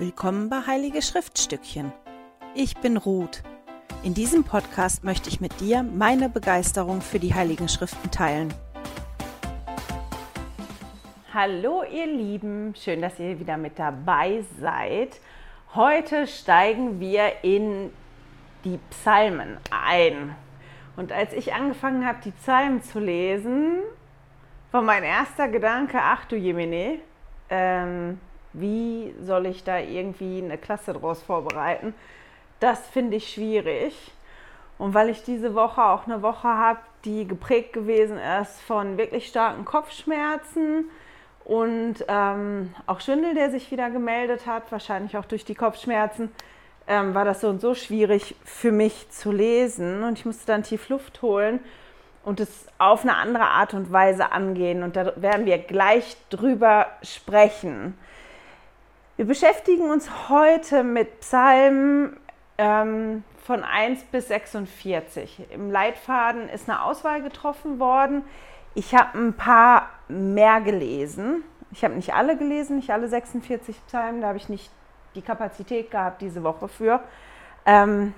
Willkommen bei Heilige Schriftstückchen. Ich bin Ruth. In diesem Podcast möchte ich mit dir meine Begeisterung für die Heiligen Schriften teilen. Hallo ihr Lieben, schön, dass ihr wieder mit dabei seid. Heute steigen wir in die Psalmen ein. Und als ich angefangen habe, die Psalmen zu lesen, war mein erster Gedanke, ach du Jemine, ähm, wie soll ich da irgendwie eine Klasse draus vorbereiten? Das finde ich schwierig. Und weil ich diese Woche auch eine Woche habe, die geprägt gewesen ist von wirklich starken Kopfschmerzen und ähm, auch Schwindel, der sich wieder gemeldet hat, wahrscheinlich auch durch die Kopfschmerzen, ähm, war das so und so schwierig für mich zu lesen. Und ich musste dann tief Luft holen und es auf eine andere Art und Weise angehen. Und da werden wir gleich drüber sprechen. Wir beschäftigen uns heute mit Psalmen ähm, von 1 bis 46. Im Leitfaden ist eine Auswahl getroffen worden. Ich habe ein paar mehr gelesen. Ich habe nicht alle gelesen, nicht alle 46 Psalmen. Da habe ich nicht die Kapazität gehabt diese Woche für. Ähm,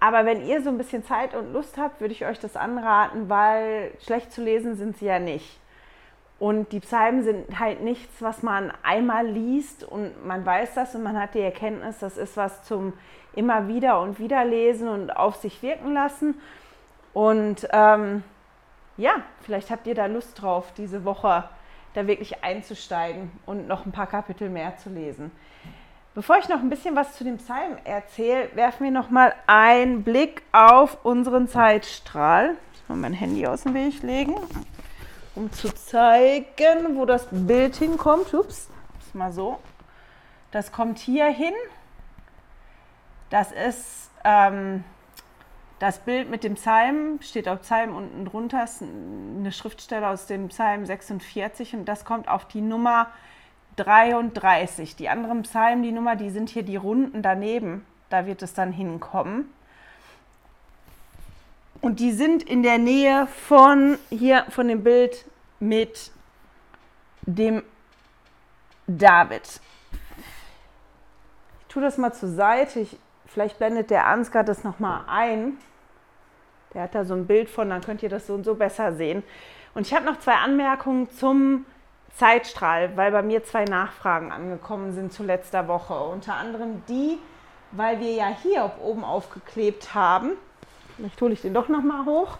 aber wenn ihr so ein bisschen Zeit und Lust habt, würde ich euch das anraten, weil schlecht zu lesen sind sie ja nicht. Und die Psalmen sind halt nichts, was man einmal liest und man weiß das und man hat die Erkenntnis, das ist was zum immer wieder und wieder lesen und auf sich wirken lassen. Und ähm, ja, vielleicht habt ihr da Lust drauf, diese Woche da wirklich einzusteigen und noch ein paar Kapitel mehr zu lesen. Bevor ich noch ein bisschen was zu dem Psalm erzähle, werfen wir noch mal einen Blick auf unseren Zeitstrahl. Ich muss mal mein Handy aus dem Weg legen um zu zeigen, wo das Bild hinkommt. Ups, ist mal so. Das kommt hier hin. Das ist ähm, das Bild mit dem Psalm, steht auf Psalm unten drunter, ist eine Schriftstelle aus dem Psalm 46 und das kommt auf die Nummer 33. Die anderen Psalmen, die Nummer, die sind hier die Runden daneben. Da wird es dann hinkommen. Und die sind in der Nähe von hier, von dem Bild mit dem David. Ich tue das mal zur Seite. Ich, vielleicht blendet der Ansgar das nochmal ein. Der hat da so ein Bild von, dann könnt ihr das so und so besser sehen. Und ich habe noch zwei Anmerkungen zum Zeitstrahl, weil bei mir zwei Nachfragen angekommen sind zu letzter Woche. Unter anderem die, weil wir ja hier oben aufgeklebt haben. Vielleicht hole ich den doch noch mal hoch.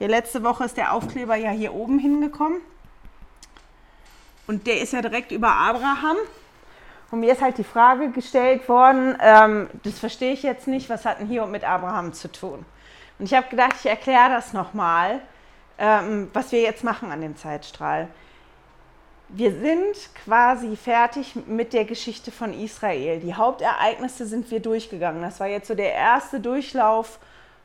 Die letzte Woche ist der Aufkleber ja hier oben hingekommen. Und der ist ja direkt über Abraham. Und mir ist halt die Frage gestellt worden, ähm, das verstehe ich jetzt nicht, was hat denn hier mit Abraham zu tun? Und ich habe gedacht, ich erkläre das nochmal, ähm, was wir jetzt machen an dem Zeitstrahl. Wir sind quasi fertig mit der Geschichte von Israel. Die Hauptereignisse sind wir durchgegangen. Das war jetzt so der erste Durchlauf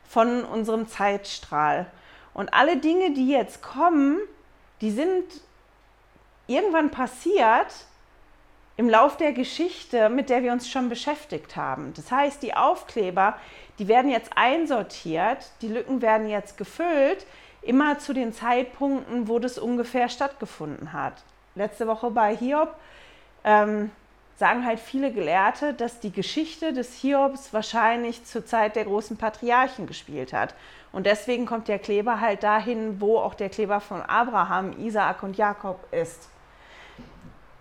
von unserem Zeitstrahl. Und alle Dinge, die jetzt kommen, die sind irgendwann passiert im Lauf der Geschichte, mit der wir uns schon beschäftigt haben. Das heißt, die Aufkleber, die werden jetzt einsortiert, die Lücken werden jetzt gefüllt, immer zu den Zeitpunkten, wo das ungefähr stattgefunden hat. Letzte Woche bei Hiob ähm, sagen halt viele Gelehrte, dass die Geschichte des Hiobs wahrscheinlich zur Zeit der großen Patriarchen gespielt hat. Und deswegen kommt der Kleber halt dahin, wo auch der Kleber von Abraham, Isaak und Jakob ist.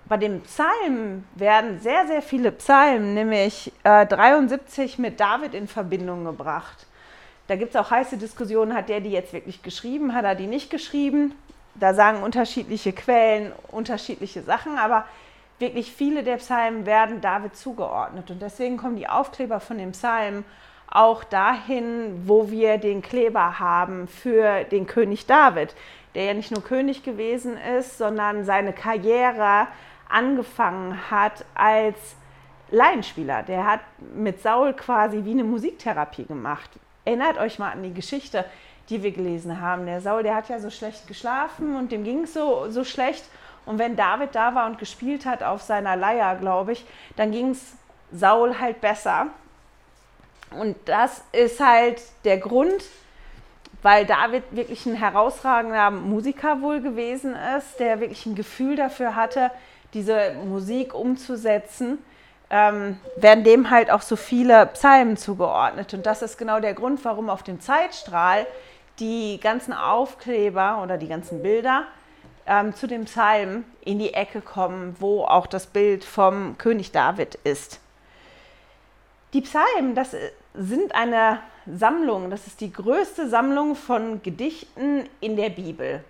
Bei dem Psalm werden sehr, sehr viele Psalmen, nämlich äh, 73 mit David in Verbindung gebracht. Da gibt es auch heiße Diskussionen, hat der die jetzt wirklich geschrieben, hat er die nicht geschrieben? Da sagen unterschiedliche Quellen unterschiedliche Sachen, aber wirklich viele der Psalmen werden David zugeordnet. Und deswegen kommen die Aufkleber von dem Psalm auch dahin, wo wir den Kleber haben für den König David, der ja nicht nur König gewesen ist, sondern seine Karriere angefangen hat als Laienspieler. Der hat mit Saul quasi wie eine Musiktherapie gemacht. Erinnert euch mal an die Geschichte, die wir gelesen haben. Der Saul, der hat ja so schlecht geschlafen und dem ging es so, so schlecht. Und wenn David da war und gespielt hat auf seiner Leier, glaube ich, dann ging es Saul halt besser. Und das ist halt der Grund, weil David wirklich ein herausragender Musiker wohl gewesen ist, der wirklich ein Gefühl dafür hatte, diese Musik umzusetzen, ähm, werden dem halt auch so viele Psalmen zugeordnet. Und das ist genau der Grund, warum auf dem Zeitstrahl die ganzen Aufkleber oder die ganzen Bilder ähm, zu dem Psalm in die Ecke kommen, wo auch das Bild vom König David ist. Die Psalmen, das sind eine Sammlung, das ist die größte Sammlung von Gedichten in der Bibel.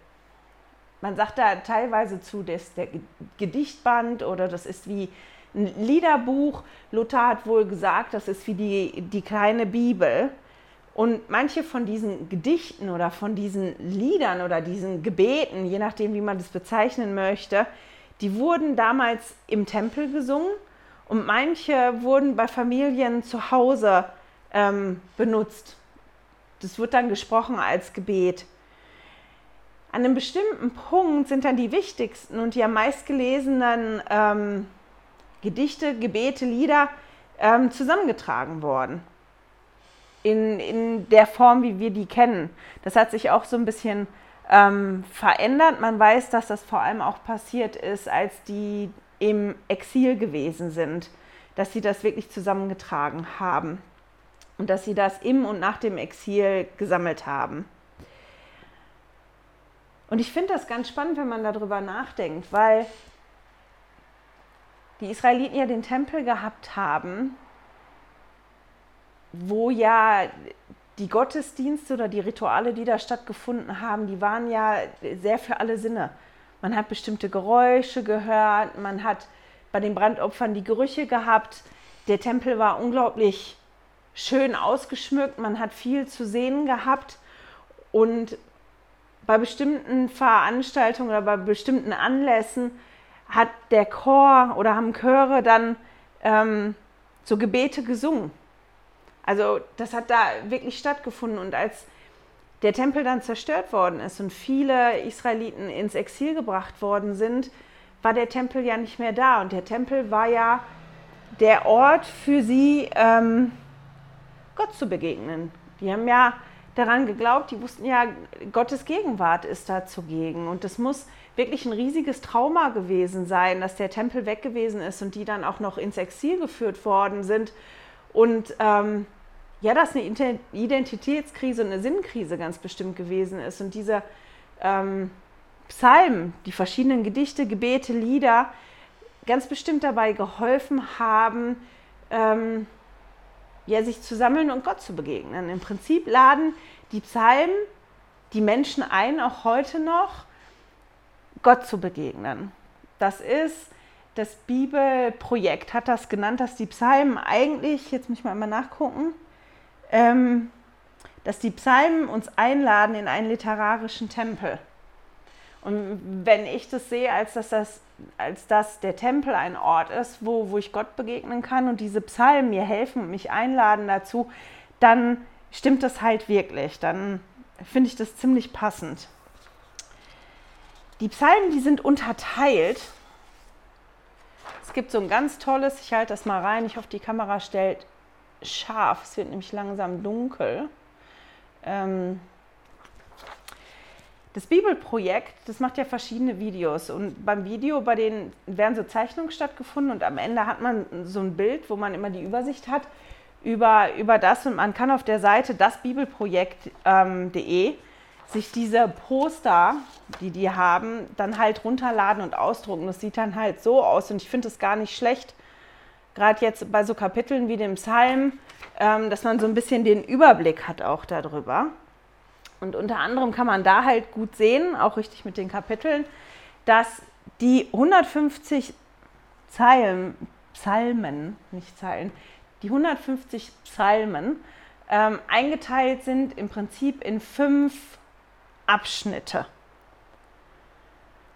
Man sagt da teilweise zu, das ist der Gedichtband oder das ist wie ein Liederbuch. Luther hat wohl gesagt, das ist wie die, die kleine Bibel. Und manche von diesen Gedichten oder von diesen Liedern oder diesen Gebeten, je nachdem, wie man das bezeichnen möchte, die wurden damals im Tempel gesungen und manche wurden bei Familien zu Hause ähm, benutzt. Das wird dann gesprochen als Gebet. An einem bestimmten Punkt sind dann die wichtigsten und die am meistgelesenen ähm, Gedichte, Gebete, Lieder ähm, zusammengetragen worden in, in der Form, wie wir die kennen. Das hat sich auch so ein bisschen ähm, verändert. Man weiß, dass das vor allem auch passiert ist, als die im Exil gewesen sind, dass sie das wirklich zusammengetragen haben und dass sie das im und nach dem Exil gesammelt haben. Und ich finde das ganz spannend, wenn man darüber nachdenkt, weil die Israeliten ja den Tempel gehabt haben wo ja die Gottesdienste oder die Rituale, die da stattgefunden haben, die waren ja sehr für alle Sinne. Man hat bestimmte Geräusche gehört, man hat bei den Brandopfern die Gerüche gehabt. Der Tempel war unglaublich schön ausgeschmückt, man hat viel zu sehen gehabt und bei bestimmten Veranstaltungen oder bei bestimmten Anlässen hat der Chor oder haben Chöre dann ähm, so Gebete gesungen. Also das hat da wirklich stattgefunden und als der Tempel dann zerstört worden ist und viele Israeliten ins Exil gebracht worden sind, war der Tempel ja nicht mehr da. Und der Tempel war ja der Ort für sie, ähm, Gott zu begegnen. Die haben ja daran geglaubt, die wussten ja, Gottes Gegenwart ist da zugegen. Und es muss wirklich ein riesiges Trauma gewesen sein, dass der Tempel weg gewesen ist und die dann auch noch ins Exil geführt worden sind. Und ähm, ja, dass eine Identitätskrise und eine Sinnkrise ganz bestimmt gewesen ist. Und diese ähm, Psalmen, die verschiedenen Gedichte, Gebete, Lieder, ganz bestimmt dabei geholfen haben, ähm, ja, sich zu sammeln und Gott zu begegnen. Im Prinzip laden die Psalmen die Menschen ein, auch heute noch, Gott zu begegnen. Das ist das Bibelprojekt, hat das genannt, dass die Psalmen eigentlich, jetzt muss ich mal einmal nachgucken, ähm, dass die Psalmen uns einladen in einen literarischen Tempel. Und wenn ich das sehe, als dass, das, als dass der Tempel ein Ort ist, wo, wo ich Gott begegnen kann und diese Psalmen mir helfen und mich einladen dazu, dann stimmt das halt wirklich. Dann finde ich das ziemlich passend. Die Psalmen, die sind unterteilt. Es gibt so ein ganz tolles, ich halte das mal rein, ich hoffe, die Kamera stellt scharf. Es wird nämlich langsam dunkel. Ähm, das Bibelprojekt, das macht ja verschiedene Videos und beim Video, bei denen werden so Zeichnungen stattgefunden und am Ende hat man so ein Bild, wo man immer die Übersicht hat über, über das und man kann auf der Seite dasbibelprojekt.de sich diese Poster, die die haben, dann halt runterladen und ausdrucken. Das sieht dann halt so aus und ich finde es gar nicht schlecht, gerade jetzt bei so Kapiteln wie dem Psalm, ähm, dass man so ein bisschen den Überblick hat auch darüber. Und unter anderem kann man da halt gut sehen, auch richtig mit den Kapiteln, dass die 150 Zeilen, Psalmen, nicht Zeilen, die 150 Psalmen ähm, eingeteilt sind im Prinzip in fünf Abschnitte.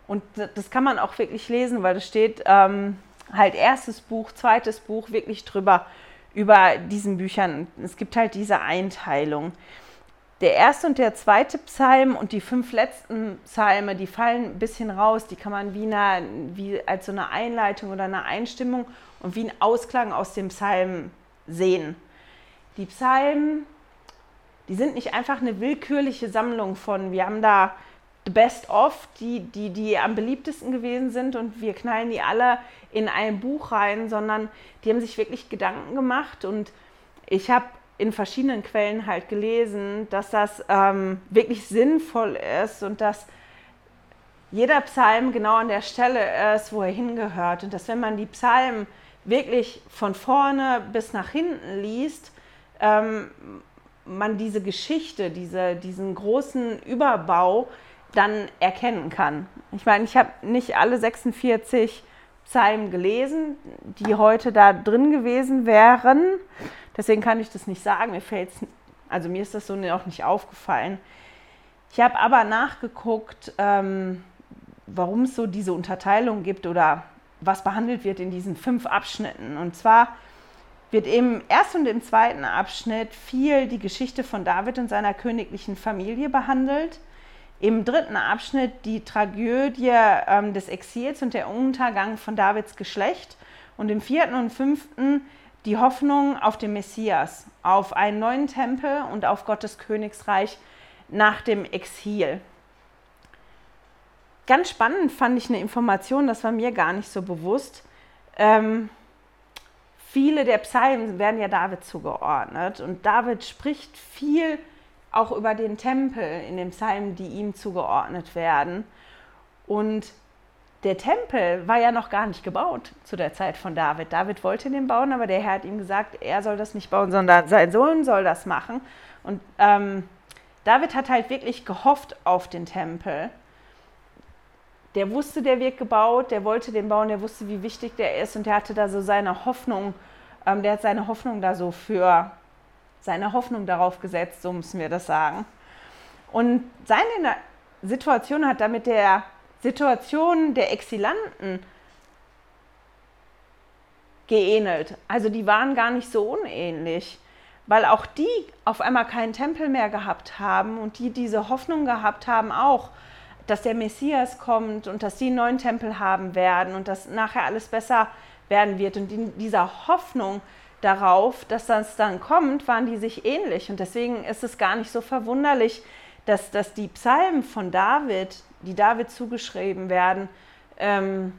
Und das kann man auch wirklich lesen, weil das steht ähm, halt erstes Buch, zweites Buch wirklich drüber über diesen Büchern. Es gibt halt diese Einteilung. Der erste und der zweite Psalm und die fünf letzten Psalme, die fallen ein bisschen raus. Die kann man wie, eine, wie als so eine Einleitung oder eine Einstimmung und wie ein Ausklang aus dem Psalm sehen. Die Psalmen, die sind nicht einfach eine willkürliche Sammlung von, wir haben da the best of, die, die, die am beliebtesten gewesen sind und wir knallen die alle in ein Buch rein, sondern die haben sich wirklich Gedanken gemacht und ich habe in verschiedenen Quellen halt gelesen, dass das ähm, wirklich sinnvoll ist und dass jeder Psalm genau an der Stelle ist, wo er hingehört und dass wenn man die Psalmen wirklich von vorne bis nach hinten liest, ähm, man diese Geschichte, diese, diesen großen Überbau dann erkennen kann. Ich meine, ich habe nicht alle 46 Psalmen gelesen, die heute da drin gewesen wären. Deswegen kann ich das nicht sagen. Mir fällt's, also mir ist das so auch nicht aufgefallen. Ich habe aber nachgeguckt, ähm, warum es so diese Unterteilung gibt oder was behandelt wird in diesen fünf Abschnitten. Und zwar wird im ersten und im zweiten Abschnitt viel die Geschichte von David und seiner königlichen Familie behandelt. Im dritten Abschnitt die Tragödie ähm, des Exils und der Untergang von Davids Geschlecht. Und im vierten und fünften die Hoffnung auf den Messias, auf einen neuen Tempel und auf Gottes Königsreich nach dem Exil. Ganz spannend fand ich eine Information, das war mir gar nicht so bewusst. Ähm, viele der Psalmen werden ja David zugeordnet und David spricht viel auch über den Tempel in den Psalmen, die ihm zugeordnet werden. Und der Tempel war ja noch gar nicht gebaut zu der Zeit von David. David wollte den bauen, aber der Herr hat ihm gesagt, er soll das nicht bauen, sondern sein Sohn soll das machen. Und ähm, David hat halt wirklich gehofft auf den Tempel. Der wusste, der wird gebaut, der wollte den bauen, der wusste, wie wichtig der ist und der hatte da so seine Hoffnung, ähm, der hat seine Hoffnung da so für seine Hoffnung darauf gesetzt, so müssen wir das sagen. Und seine Situation hat damit der Situation der Exilanten geähnelt. Also die waren gar nicht so unähnlich, weil auch die auf einmal keinen Tempel mehr gehabt haben und die diese Hoffnung gehabt haben auch, dass der Messias kommt und dass die einen neuen Tempel haben werden und dass nachher alles besser werden wird. Und in dieser Hoffnung darauf, dass das dann kommt, waren die sich ähnlich. Und deswegen ist es gar nicht so verwunderlich, dass, dass die Psalmen von David, die David zugeschrieben werden, ähm,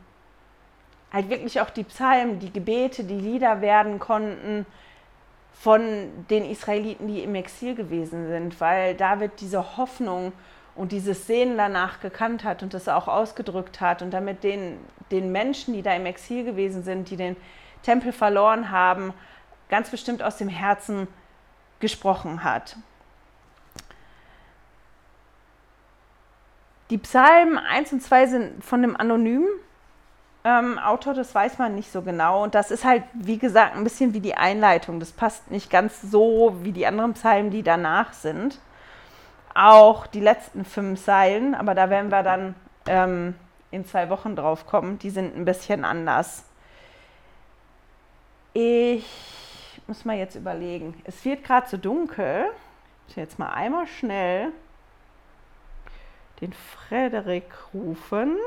halt wirklich auch die Psalmen, die Gebete, die Lieder werden konnten von den Israeliten, die im Exil gewesen sind, weil David diese Hoffnung und dieses Sehen danach gekannt hat und das auch ausgedrückt hat und damit den, den Menschen, die da im Exil gewesen sind, die den Tempel verloren haben, ganz bestimmt aus dem Herzen gesprochen hat. Die Psalmen 1 und 2 sind von einem anonymen ähm, Autor, das weiß man nicht so genau. Und das ist halt, wie gesagt, ein bisschen wie die Einleitung. Das passt nicht ganz so wie die anderen Psalmen, die danach sind. Auch die letzten fünf Zeilen, aber da werden wir dann ähm, in zwei Wochen drauf kommen, die sind ein bisschen anders. Ich muss mal jetzt überlegen. Es wird gerade so dunkel. Ich jetzt mal einmal schnell den Frederik rufen,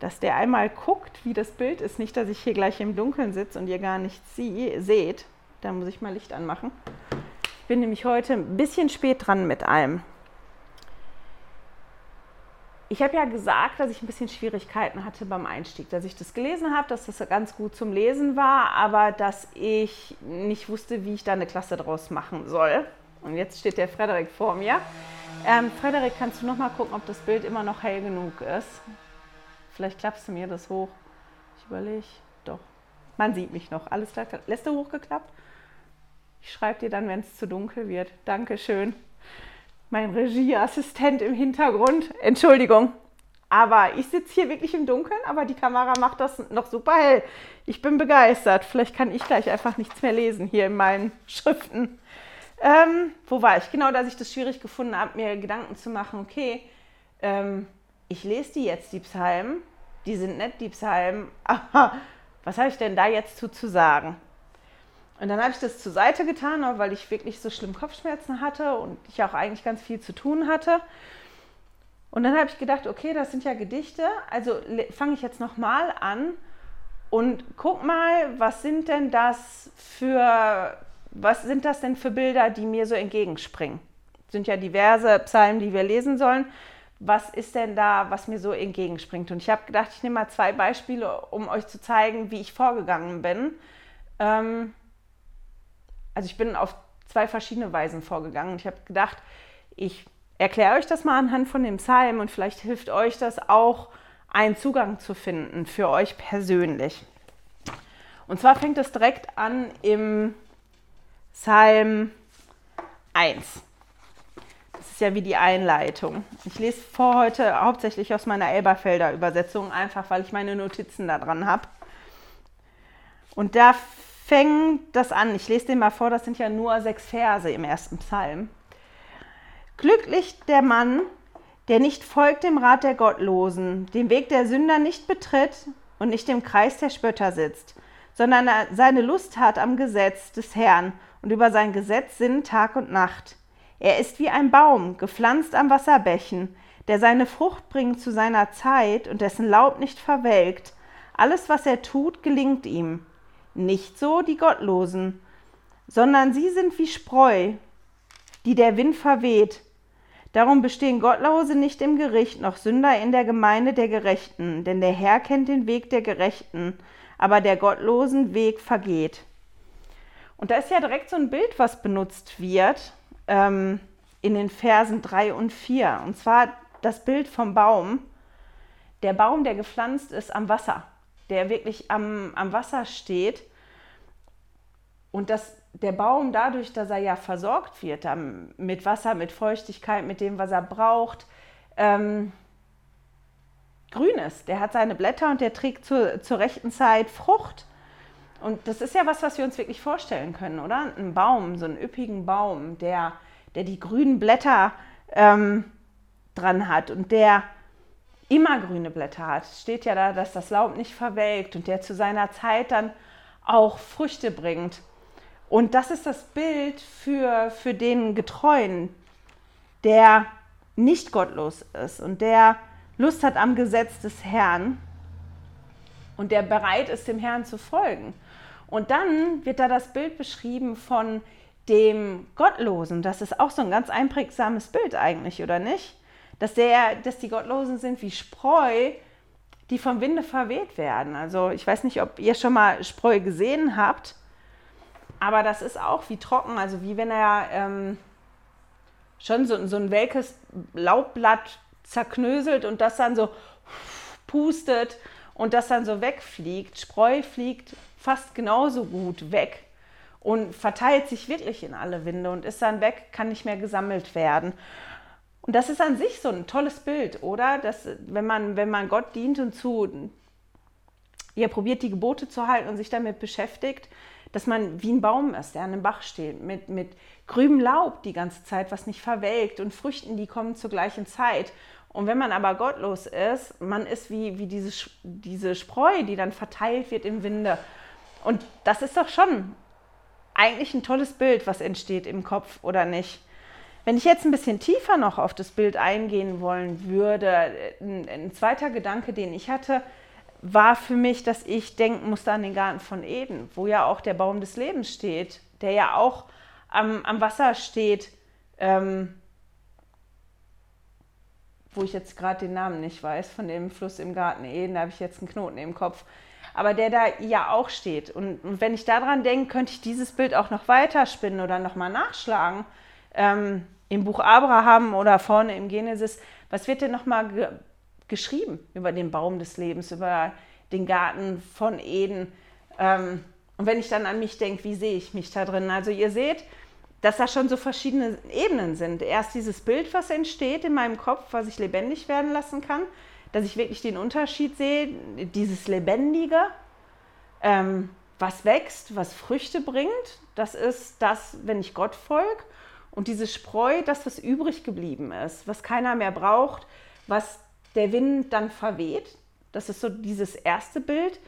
dass der einmal guckt, wie das Bild ist. Nicht, dass ich hier gleich im Dunkeln sitze und ihr gar nichts seht. Da muss ich mal Licht anmachen. Ich bin nämlich heute ein bisschen spät dran mit allem. Ich habe ja gesagt, dass ich ein bisschen Schwierigkeiten hatte beim Einstieg, dass ich das gelesen habe, dass das ganz gut zum Lesen war, aber dass ich nicht wusste, wie ich da eine Klasse draus machen soll. Und jetzt steht der Frederik vor mir. Ähm, Frederik, kannst du noch mal gucken, ob das Bild immer noch hell genug ist? Vielleicht klappst du mir das hoch. Ich überlege. Doch. Man sieht mich noch. Alles klar. Lässt du hochgeklappt? Ich schreibe dir dann, wenn es zu dunkel wird. Dankeschön mein Regieassistent im Hintergrund. Entschuldigung. Aber ich sitze hier wirklich im Dunkeln, aber die Kamera macht das noch super hell. Ich bin begeistert. Vielleicht kann ich gleich einfach nichts mehr lesen hier in meinen Schriften. Ähm, wo war ich? Genau, dass ich das schwierig gefunden habe, mir Gedanken zu machen, okay, ähm, ich lese die jetzt, die Psalmen, die sind nett, die Psalmen, aber was habe ich denn da jetzt zu, zu sagen? Und dann habe ich das zur Seite getan, auch weil ich wirklich so schlimm Kopfschmerzen hatte und ich auch eigentlich ganz viel zu tun hatte. Und dann habe ich gedacht, okay, das sind ja Gedichte, also fange ich jetzt nochmal an und guck mal, was sind denn das für, was sind das denn für Bilder, die mir so entgegenspringen? sind ja diverse Psalmen, die wir lesen sollen. Was ist denn da, was mir so entgegenspringt? Und ich habe gedacht, ich nehme mal zwei Beispiele, um euch zu zeigen, wie ich vorgegangen bin. Ähm, also ich bin auf zwei verschiedene Weisen vorgegangen. Ich habe gedacht, ich erkläre euch das mal anhand von dem Psalm und vielleicht hilft euch das auch, einen Zugang zu finden für euch persönlich. Und zwar fängt es direkt an im Psalm 1. Das ist ja wie die Einleitung. Ich lese vor heute hauptsächlich aus meiner Elberfelder Übersetzung, einfach weil ich meine Notizen da dran habe. Und da fängt das an. Ich lese den mal vor, das sind ja nur sechs Verse im ersten Psalm. Glücklich der Mann, der nicht folgt dem Rat der Gottlosen, den Weg der Sünder nicht betritt und nicht im Kreis der Spötter sitzt, sondern seine Lust hat am Gesetz des Herrn und über sein Gesetz sinnt Tag und Nacht. Er ist wie ein Baum, gepflanzt am Wasserbächen, der seine Frucht bringt zu seiner Zeit und dessen Laub nicht verwelkt. Alles, was er tut, gelingt ihm. Nicht so die Gottlosen, sondern sie sind wie Spreu, die der Wind verweht. Darum bestehen Gottlose nicht im Gericht, noch Sünder in der Gemeinde der Gerechten, denn der Herr kennt den Weg der Gerechten, aber der Gottlosen Weg vergeht. Und da ist ja direkt so ein Bild, was benutzt wird ähm, in den Versen 3 und 4. Und zwar das Bild vom Baum. Der Baum, der gepflanzt ist am Wasser der wirklich am, am Wasser steht. Und dass der Baum dadurch, dass er ja versorgt wird mit Wasser, mit Feuchtigkeit, mit dem, was er braucht, ähm, grün ist. Der hat seine Blätter und der trägt zur, zur rechten Zeit Frucht. Und das ist ja was, was wir uns wirklich vorstellen können, oder? Ein Baum, so einen üppigen Baum, der, der die grünen Blätter ähm, dran hat und der immer grüne Blätter hat. Steht ja da, dass das Laub nicht verwelkt und der zu seiner Zeit dann auch Früchte bringt. Und das ist das Bild für, für den Getreuen, der nicht gottlos ist und der Lust hat am Gesetz des Herrn und der bereit ist, dem Herrn zu folgen. Und dann wird da das Bild beschrieben von dem Gottlosen. Das ist auch so ein ganz einprägsames Bild eigentlich, oder nicht? Dass, der, dass die Gottlosen sind wie Spreu, die vom Winde verweht werden. Also ich weiß nicht, ob ihr schon mal Spreu gesehen habt, aber das ist auch wie trocken, also wie wenn er ähm, schon so, so ein welkes Laubblatt zerknöselt und das dann so pustet und das dann so wegfliegt. Spreu fliegt fast genauso gut weg und verteilt sich wirklich in alle Winde und ist dann weg, kann nicht mehr gesammelt werden. Und das ist an sich so ein tolles Bild, oder? Dass, wenn man, wenn man Gott dient und zu, ihr probiert, die Gebote zu halten und sich damit beschäftigt, dass man wie ein Baum ist, der an einem Bach steht, mit, mit grünem Laub die ganze Zeit, was nicht verwelkt und Früchten, die kommen zur gleichen Zeit. Und wenn man aber gottlos ist, man ist wie, wie diese, diese Spreu, die dann verteilt wird im Winde. Und das ist doch schon eigentlich ein tolles Bild, was entsteht im Kopf, oder nicht? Wenn ich jetzt ein bisschen tiefer noch auf das Bild eingehen wollen würde, ein, ein, zweiter Gedanke, den ich hatte, war für mich, dass ich denken musste an den Garten von Eden, wo ja auch der Baum des Lebens steht, der ja auch am, am Wasser steht, ähm, wo ich jetzt gerade den Namen nicht weiß, von dem Fluss im Garten Eden, da habe ich jetzt einen Knoten im Kopf, aber der da ja auch steht. Und, und wenn ich daran denke, könnte ich dieses Bild auch noch weiterspinnen oder nochmal nachschlagen ähm, im Buch Abraham oder vorne im Genesis, was wird denn nochmal ge geschrieben über den Baum des Lebens, über den Garten von Eden? Ähm, und wenn ich dann an mich denke, wie sehe ich mich da drin? Also ihr seht, dass da schon so verschiedene Ebenen sind. Erst dieses Bild, was entsteht in meinem Kopf, was ich lebendig werden lassen kann, dass ich wirklich den Unterschied sehe, dieses Lebendige, ähm, was wächst, was Früchte bringt, das ist das, wenn ich Gott folge. Und diese Spreu, das, was übrig geblieben ist, was keiner mehr braucht, was der Wind dann verweht, das ist so dieses erste Bild.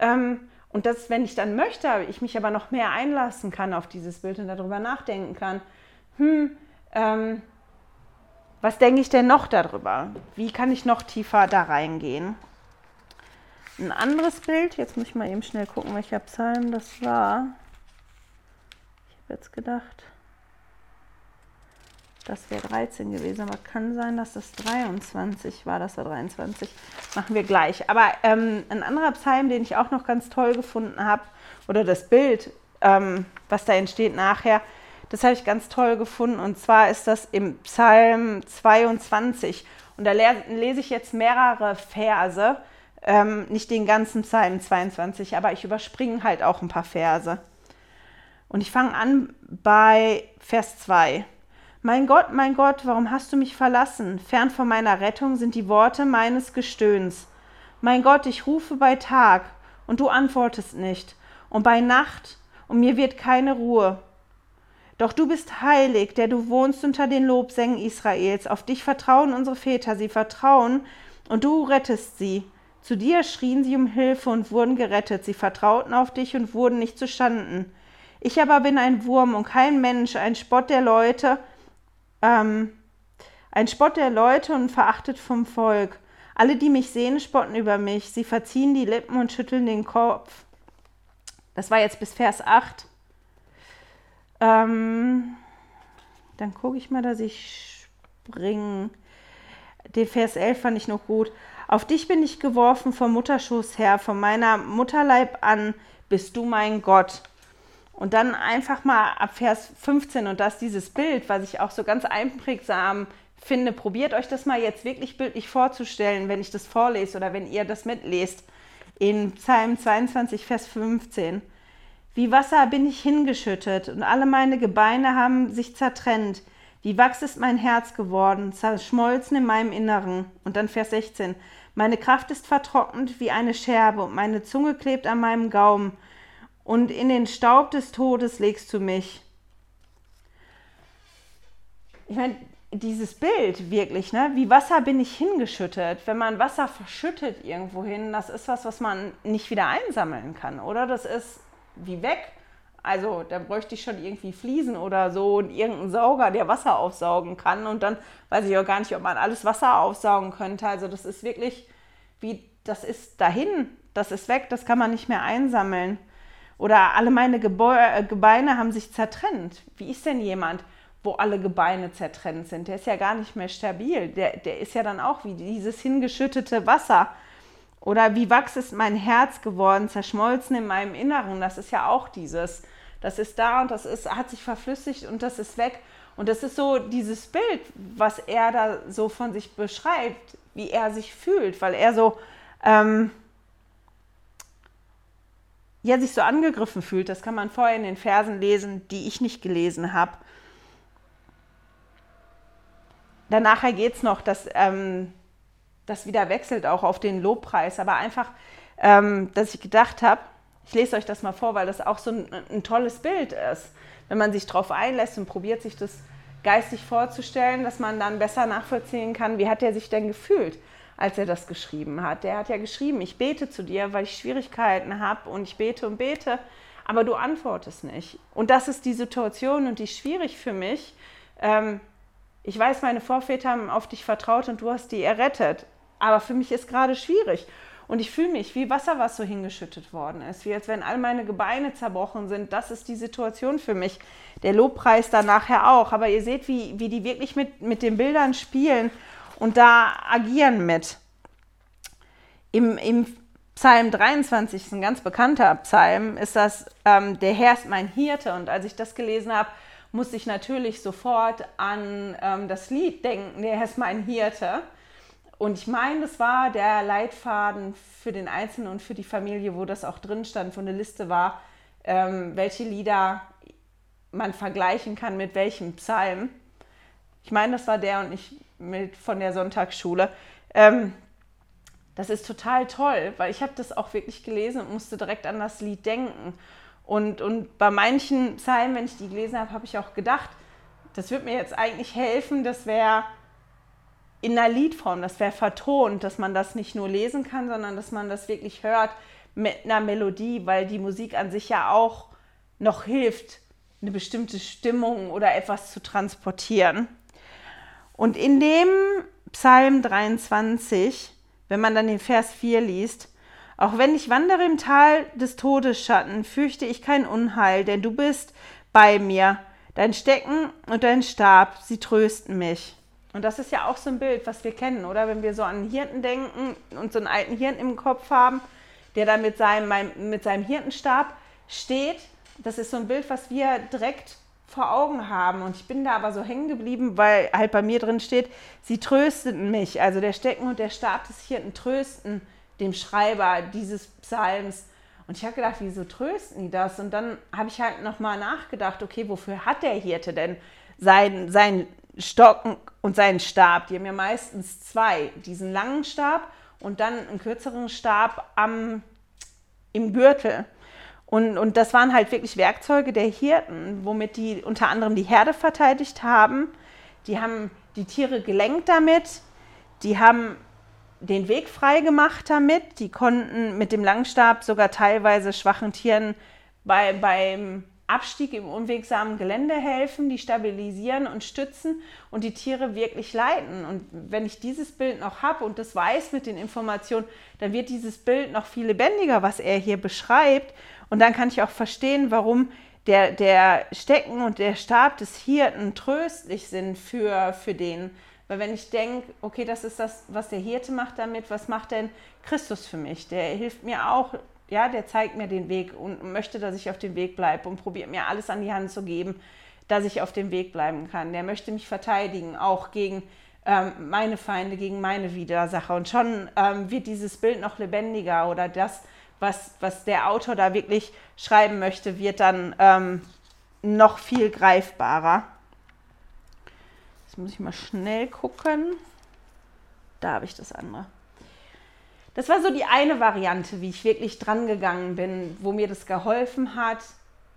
Ähm, und das, wenn ich dann möchte, ich mich aber noch mehr einlassen kann auf dieses Bild und darüber nachdenken kann, hm, ähm, was denke ich denn noch darüber? Wie kann ich noch tiefer da reingehen? Ein anderes Bild, jetzt muss ich mal eben schnell gucken, welcher Psalm das war. Ich habe jetzt gedacht, das wäre 13 gewesen, aber kann sein, dass das 23 war, das war 23. Machen wir gleich. Aber ähm, ein anderer Psalm, den ich auch noch ganz toll gefunden habe, oder das Bild, ähm, was da entsteht nachher, das habe ich ganz toll gefunden. Und zwar ist das im Psalm 22. Und da lese ich jetzt mehrere Verse, ähm, nicht den ganzen Psalm 22, aber ich überspringe halt auch ein paar Verse. Und ich fange an bei Vers 2. Mein Gott, mein Gott, warum hast du mich verlassen? Fern von meiner Rettung sind die Worte meines Gestöhns. Mein Gott, ich rufe bei Tag und du antwortest nicht, und bei Nacht und mir wird keine Ruhe. Doch du bist heilig, der du wohnst unter den Lobsängen Israels. Auf dich vertrauen unsere Väter, sie vertrauen und du rettest sie. Zu dir schrien sie um Hilfe und wurden gerettet. Sie vertrauten auf dich und wurden nicht zustanden. Ich aber bin ein Wurm und kein Mensch, ein Spott der Leute, ähm, ein Spott der Leute und verachtet vom Volk. Alle, die mich sehen, spotten über mich. Sie verziehen die Lippen und schütteln den Kopf. Das war jetzt bis Vers 8. Ähm, dann gucke ich mal, dass ich springe. Den Vers 11 fand ich noch gut. Auf dich bin ich geworfen vom Mutterschoß her, von meiner Mutterleib an bist du mein Gott. Und dann einfach mal ab Vers 15 und das dieses Bild, was ich auch so ganz einprägsam finde, probiert euch das mal jetzt wirklich bildlich vorzustellen, wenn ich das vorlese oder wenn ihr das mitlest. In Psalm 22, Vers 15. Wie Wasser bin ich hingeschüttet und alle meine Gebeine haben sich zertrennt. Wie Wachs ist mein Herz geworden, zerschmolzen in meinem Inneren. Und dann Vers 16. Meine Kraft ist vertrocknet wie eine Scherbe und meine Zunge klebt an meinem Gaumen und in den Staub des Todes legst du mich. Ich meine, dieses Bild wirklich, ne? wie Wasser bin ich hingeschüttet. Wenn man Wasser verschüttet irgendwo hin, das ist was, was man nicht wieder einsammeln kann, oder? Das ist wie weg. Also da bräuchte ich schon irgendwie Fliesen oder so und irgendeinen Sauger, der Wasser aufsaugen kann. Und dann weiß ich auch gar nicht, ob man alles Wasser aufsaugen könnte. Also das ist wirklich wie, das ist dahin, das ist weg, das kann man nicht mehr einsammeln. Oder alle meine äh, Gebeine haben sich zertrennt. Wie ist denn jemand, wo alle Gebeine zertrennt sind? Der ist ja gar nicht mehr stabil. Der, der ist ja dann auch wie dieses hingeschüttete Wasser. Oder wie Wachs ist mein Herz geworden, zerschmolzen in meinem Inneren. Das ist ja auch dieses. Das ist da und das ist, hat sich verflüssigt und das ist weg. Und das ist so dieses Bild, was er da so von sich beschreibt, wie er sich fühlt, weil er so, ähm, ja, sich so angegriffen fühlt. Das kann man vorher in den Versen lesen, die ich nicht gelesen habe. Danach geht es noch, dass ähm, das wieder wechselt auch auf den Lobpreis. Aber einfach, ähm, dass ich gedacht habe, ich lese euch das mal vor, weil das auch so ein, ein tolles Bild ist. Wenn man sich darauf einlässt und probiert, sich das geistig vorzustellen, dass man dann besser nachvollziehen kann, wie hat er sich denn gefühlt als er das geschrieben hat. Der hat ja geschrieben, ich bete zu dir, weil ich Schwierigkeiten habe und ich bete und bete, aber du antwortest nicht. Und das ist die Situation und die ist schwierig für mich. Ähm, ich weiß, meine Vorväter haben auf dich vertraut und du hast die errettet, aber für mich ist gerade schwierig. Und ich fühle mich wie Wasser, was so hingeschüttet worden ist, wie als wenn all meine Gebeine zerbrochen sind. Das ist die Situation für mich. Der Lobpreis dann nachher auch. Aber ihr seht, wie, wie die wirklich mit, mit den Bildern spielen und da agieren mit. Im, im Psalm 23, ist ein ganz bekannter Psalm, ist das, ähm, der Herr ist mein Hirte. Und als ich das gelesen habe, musste ich natürlich sofort an ähm, das Lied denken, der Herr ist mein Hirte. Und ich meine, das war der Leitfaden für den Einzelnen und für die Familie, wo das auch drin stand, wo eine Liste war, ähm, welche Lieder man vergleichen kann mit welchem Psalm. Ich meine, das war der und ich mit von der Sonntagsschule. Ähm, das ist total toll, weil ich habe das auch wirklich gelesen und musste direkt an das Lied denken. Und, und bei manchen Psalmen, wenn ich die gelesen habe, habe ich auch gedacht, das wird mir jetzt eigentlich helfen, das wäre in einer Liedform, das wäre vertont, dass man das nicht nur lesen kann, sondern dass man das wirklich hört mit einer Melodie, weil die Musik an sich ja auch noch hilft, eine bestimmte Stimmung oder etwas zu transportieren. Und in dem Psalm 23, wenn man dann den Vers 4 liest, auch wenn ich wandere im Tal des Todesschatten, fürchte ich kein Unheil, denn du bist bei mir. Dein Stecken und dein Stab, sie trösten mich. Und das ist ja auch so ein Bild, was wir kennen, oder? Wenn wir so an einen Hirten denken und so einen alten Hirten im Kopf haben, der da mit seinem, mit seinem Hirtenstab steht. Das ist so ein Bild, was wir direkt vor Augen haben. Und ich bin da aber so hängen geblieben, weil halt bei mir drin steht, sie trösteten mich. Also der Stecken und der Stab des Hirten trösten dem Schreiber dieses Psalms. Und ich habe gedacht, wieso trösten die das? Und dann habe ich halt nochmal nachgedacht, okay, wofür hat der Hirte denn seinen, seinen Stocken und seinen Stab? Die haben ja meistens zwei, diesen langen Stab und dann einen kürzeren Stab am, im Gürtel. Und, und das waren halt wirklich Werkzeuge der Hirten, womit die unter anderem die Herde verteidigt haben. Die haben die Tiere gelenkt damit, die haben den Weg frei gemacht damit, die konnten mit dem Langstab sogar teilweise schwachen Tieren bei, beim Abstieg im unwegsamen Gelände helfen, die stabilisieren und stützen und die Tiere wirklich leiten. Und wenn ich dieses Bild noch habe und das weiß mit den Informationen, dann wird dieses Bild noch viel lebendiger, was er hier beschreibt. Und dann kann ich auch verstehen, warum der, der Stecken und der Stab des Hirten tröstlich sind für, für den. Weil wenn ich denke, okay, das ist das, was der Hirte macht damit, was macht denn Christus für mich? Der hilft mir auch ja, der zeigt mir den Weg und möchte, dass ich auf dem Weg bleibe und probiert mir alles an die Hand zu geben, dass ich auf dem Weg bleiben kann. Der möchte mich verteidigen, auch gegen ähm, meine Feinde, gegen meine Widersacher. Und schon ähm, wird dieses Bild noch lebendiger oder das, was, was der Autor da wirklich schreiben möchte, wird dann ähm, noch viel greifbarer. Jetzt muss ich mal schnell gucken. Da habe ich das andere. Das war so die eine Variante, wie ich wirklich dran gegangen bin, wo mir das geholfen hat,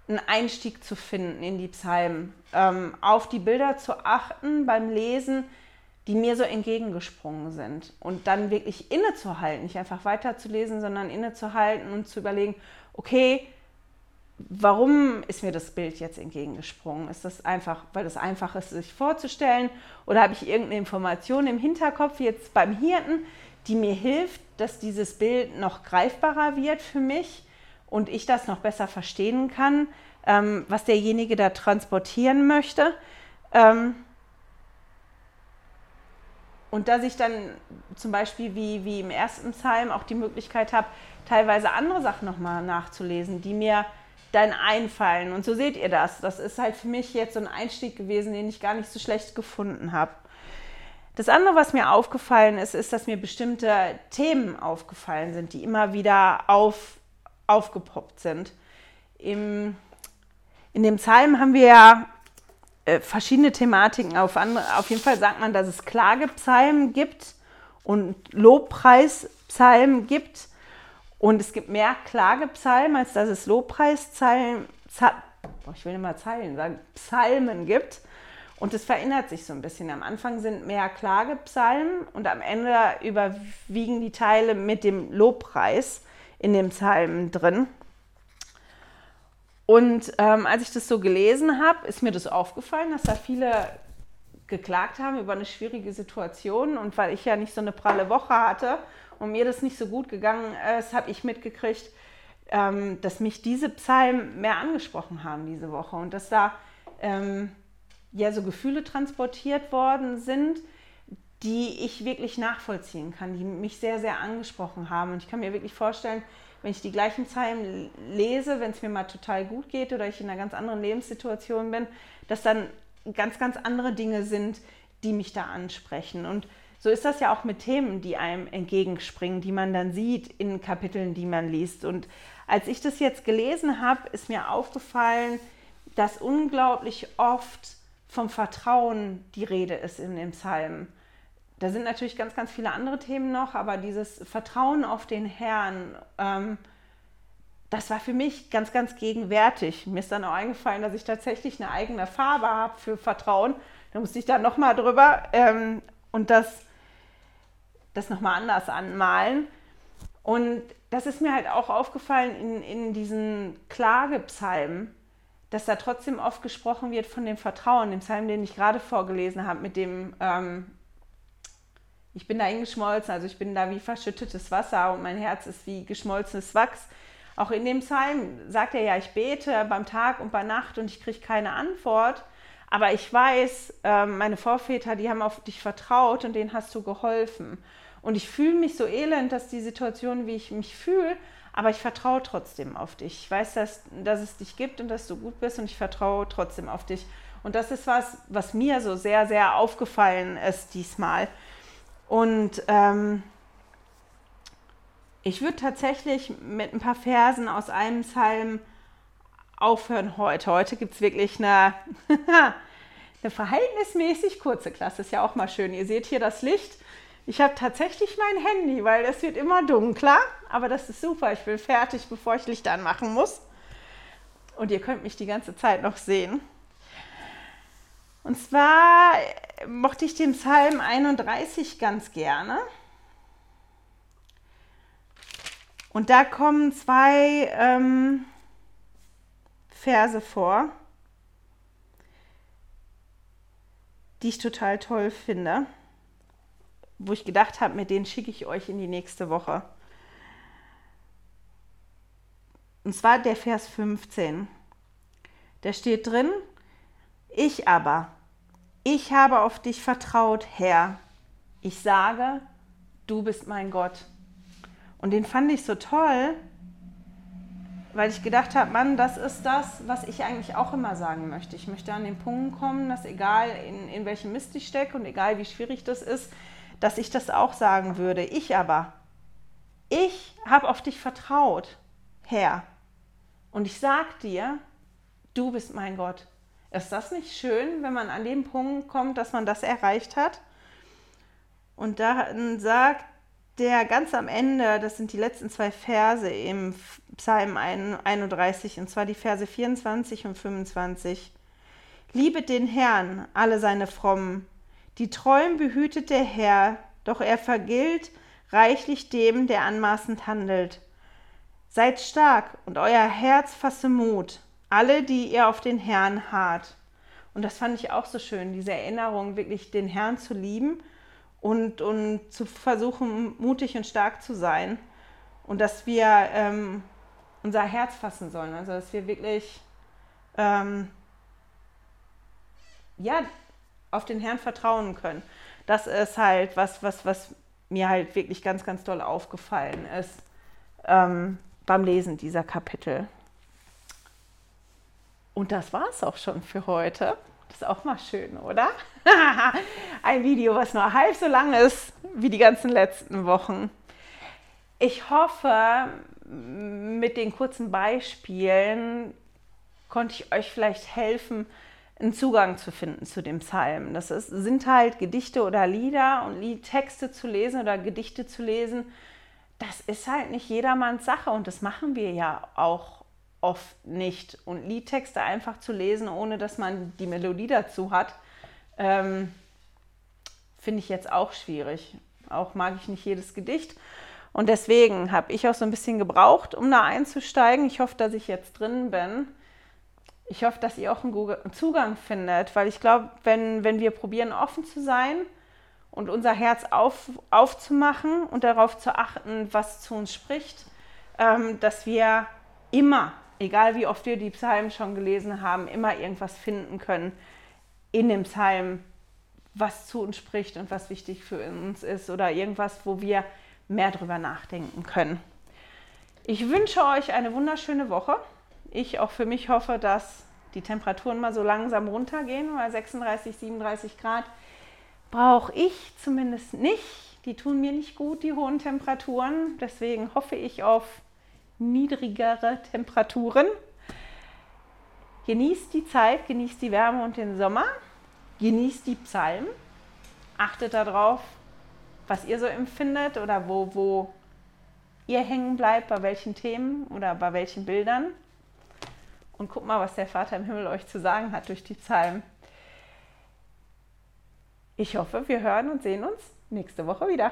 einen Einstieg zu finden in die Psalmen, ähm, auf die Bilder zu achten beim Lesen, die mir so entgegengesprungen sind und dann wirklich innezuhalten, nicht einfach weiterzulesen, sondern innezuhalten und zu überlegen, okay, warum ist mir das Bild jetzt entgegengesprungen? Ist das einfach, weil es einfach ist, sich vorzustellen? Oder habe ich irgendeine Information im Hinterkopf, jetzt beim Hirten, die mir hilft, dass dieses Bild noch greifbarer wird für mich und ich das noch besser verstehen kann, ähm, was derjenige da transportieren möchte. Und dass ich dann zum Beispiel wie, wie im ersten Psalm auch die Möglichkeit habe, teilweise andere Sachen nochmal nachzulesen, die mir dann einfallen. Und so seht ihr das. Das ist halt für mich jetzt so ein Einstieg gewesen, den ich gar nicht so schlecht gefunden habe. Das andere, was mir aufgefallen ist, ist, dass mir bestimmte Themen aufgefallen sind, die immer wieder auf, aufgepoppt sind. Im, in dem Psalm haben wir ja äh, verschiedene Thematiken. Auf, andere, auf jeden Fall sagt man, dass es Klagepsalmen gibt und Lobpreispsalmen gibt. Und es gibt mehr Klagepsalmen, als dass es Lobpreispsalmen, ich will mal Zeilen sagen, Psalmen gibt. Und es verändert sich so ein bisschen. Am Anfang sind mehr Klagepsalmen und am Ende überwiegen die Teile mit dem Lobpreis in dem Psalm drin. Und ähm, als ich das so gelesen habe, ist mir das aufgefallen, dass da viele geklagt haben über eine schwierige Situation. Und weil ich ja nicht so eine pralle Woche hatte und mir das nicht so gut gegangen ist, habe ich mitgekriegt, ähm, dass mich diese Psalmen mehr angesprochen haben diese Woche und dass da ähm, ja so Gefühle transportiert worden sind, die ich wirklich nachvollziehen kann, die mich sehr, sehr angesprochen haben. Und ich kann mir wirklich vorstellen, wenn ich die gleichen Zeilen lese, wenn es mir mal total gut geht oder ich in einer ganz anderen Lebenssituation bin, dass dann ganz, ganz andere Dinge sind, die mich da ansprechen. Und so ist das ja auch mit Themen, die einem entgegenspringen, die man dann sieht in Kapiteln, die man liest. Und als ich das jetzt gelesen habe, ist mir aufgefallen, dass unglaublich oft vom Vertrauen die Rede ist in dem Psalm. Da sind natürlich ganz, ganz viele andere Themen noch, aber dieses Vertrauen auf den Herrn, ähm, das war für mich ganz, ganz gegenwärtig. Mir ist dann auch eingefallen, dass ich tatsächlich eine eigene Farbe habe für Vertrauen. Da musste ich dann nochmal drüber ähm, und das, das nochmal anders anmalen. Und das ist mir halt auch aufgefallen in, in diesen Klagepsalmen dass da trotzdem oft gesprochen wird von dem Vertrauen, dem Psalm, den ich gerade vorgelesen habe, mit dem, ähm, ich bin da eingeschmolzen, also ich bin da wie verschüttetes Wasser und mein Herz ist wie geschmolzenes Wachs. Auch in dem Psalm sagt er ja, ich bete beim Tag und bei Nacht und ich kriege keine Antwort. Aber ich weiß, äh, meine Vorväter, die haben auf dich vertraut und denen hast du geholfen. Und ich fühle mich so elend, dass die Situation, wie ich mich fühle, aber ich vertraue trotzdem auf dich. Ich weiß, dass, dass es dich gibt und dass du gut bist und ich vertraue trotzdem auf dich. Und das ist was, was mir so sehr, sehr aufgefallen ist diesmal. Und ähm, ich würde tatsächlich mit ein paar Versen aus einem Psalm aufhören heute. Heute gibt es wirklich eine, eine verhältnismäßig kurze Klasse. Ist ja auch mal schön. Ihr seht hier das Licht. Ich habe tatsächlich mein Handy, weil es wird immer dunkler. Aber das ist super. Ich bin fertig, bevor ich Licht anmachen muss. Und ihr könnt mich die ganze Zeit noch sehen. Und zwar mochte ich den Psalm 31 ganz gerne. Und da kommen zwei ähm, Verse vor, die ich total toll finde, wo ich gedacht habe, mit denen schicke ich euch in die nächste Woche. Und zwar der Vers 15. Da steht drin, ich aber, ich habe auf dich vertraut, Herr. Ich sage, du bist mein Gott. Und den fand ich so toll, weil ich gedacht habe, Mann, das ist das, was ich eigentlich auch immer sagen möchte. Ich möchte an den Punkt kommen, dass egal in, in welchem Mist ich stecke und egal wie schwierig das ist, dass ich das auch sagen würde. Ich aber, ich habe auf dich vertraut, Herr. Und ich sag dir, du bist mein Gott. Ist das nicht schön, wenn man an den Punkt kommt, dass man das erreicht hat? Und dann sagt der ganz am Ende, das sind die letzten zwei Verse im Psalm 31, und zwar die Verse 24 und 25. Liebet den Herrn, alle seine Frommen. Die Treuen behütet der Herr, doch er vergilt reichlich dem, der anmaßend handelt. Seid stark und euer Herz fasse Mut alle, die ihr auf den Herrn harrt. Und das fand ich auch so schön, diese Erinnerung, wirklich den Herrn zu lieben und, und zu versuchen, mutig und stark zu sein. Und dass wir ähm, unser Herz fassen sollen. Also, dass wir wirklich ähm, ja, auf den Herrn vertrauen können. Das ist halt was, was, was mir halt wirklich ganz, ganz doll aufgefallen ist ähm, beim Lesen dieser Kapitel. Und das war es auch schon für heute. Das ist auch mal schön, oder? Ein Video, was nur halb so lang ist wie die ganzen letzten Wochen. Ich hoffe, mit den kurzen Beispielen konnte ich euch vielleicht helfen, einen Zugang zu finden zu dem Psalm. Das ist, sind halt Gedichte oder Lieder und Liedtexte zu lesen oder Gedichte zu lesen. Das ist halt nicht jedermanns Sache und das machen wir ja auch oft nicht. Und Liedtexte einfach zu lesen, ohne dass man die Melodie dazu hat, ähm, finde ich jetzt auch schwierig. Auch mag ich nicht jedes Gedicht. Und deswegen habe ich auch so ein bisschen gebraucht, um da einzusteigen. Ich hoffe, dass ich jetzt drin bin. Ich hoffe, dass ihr auch einen Zugang findet, weil ich glaube, wenn, wenn wir probieren, offen zu sein und unser Herz auf, aufzumachen und darauf zu achten, was zu uns spricht, ähm, dass wir immer egal wie oft wir die Psalmen schon gelesen haben, immer irgendwas finden können in dem Psalm, was zu uns spricht und was wichtig für uns ist oder irgendwas, wo wir mehr drüber nachdenken können. Ich wünsche euch eine wunderschöne Woche. Ich auch für mich hoffe, dass die Temperaturen mal so langsam runtergehen, weil 36, 37 Grad brauche ich zumindest nicht. Die tun mir nicht gut, die hohen Temperaturen. Deswegen hoffe ich auf niedrigere Temperaturen. Genießt die Zeit, genießt die Wärme und den Sommer, genießt die Psalmen, achtet darauf, was ihr so empfindet oder wo, wo ihr hängen bleibt, bei welchen Themen oder bei welchen Bildern. Und guckt mal, was der Vater im Himmel euch zu sagen hat durch die Psalmen. Ich hoffe, wir hören und sehen uns nächste Woche wieder.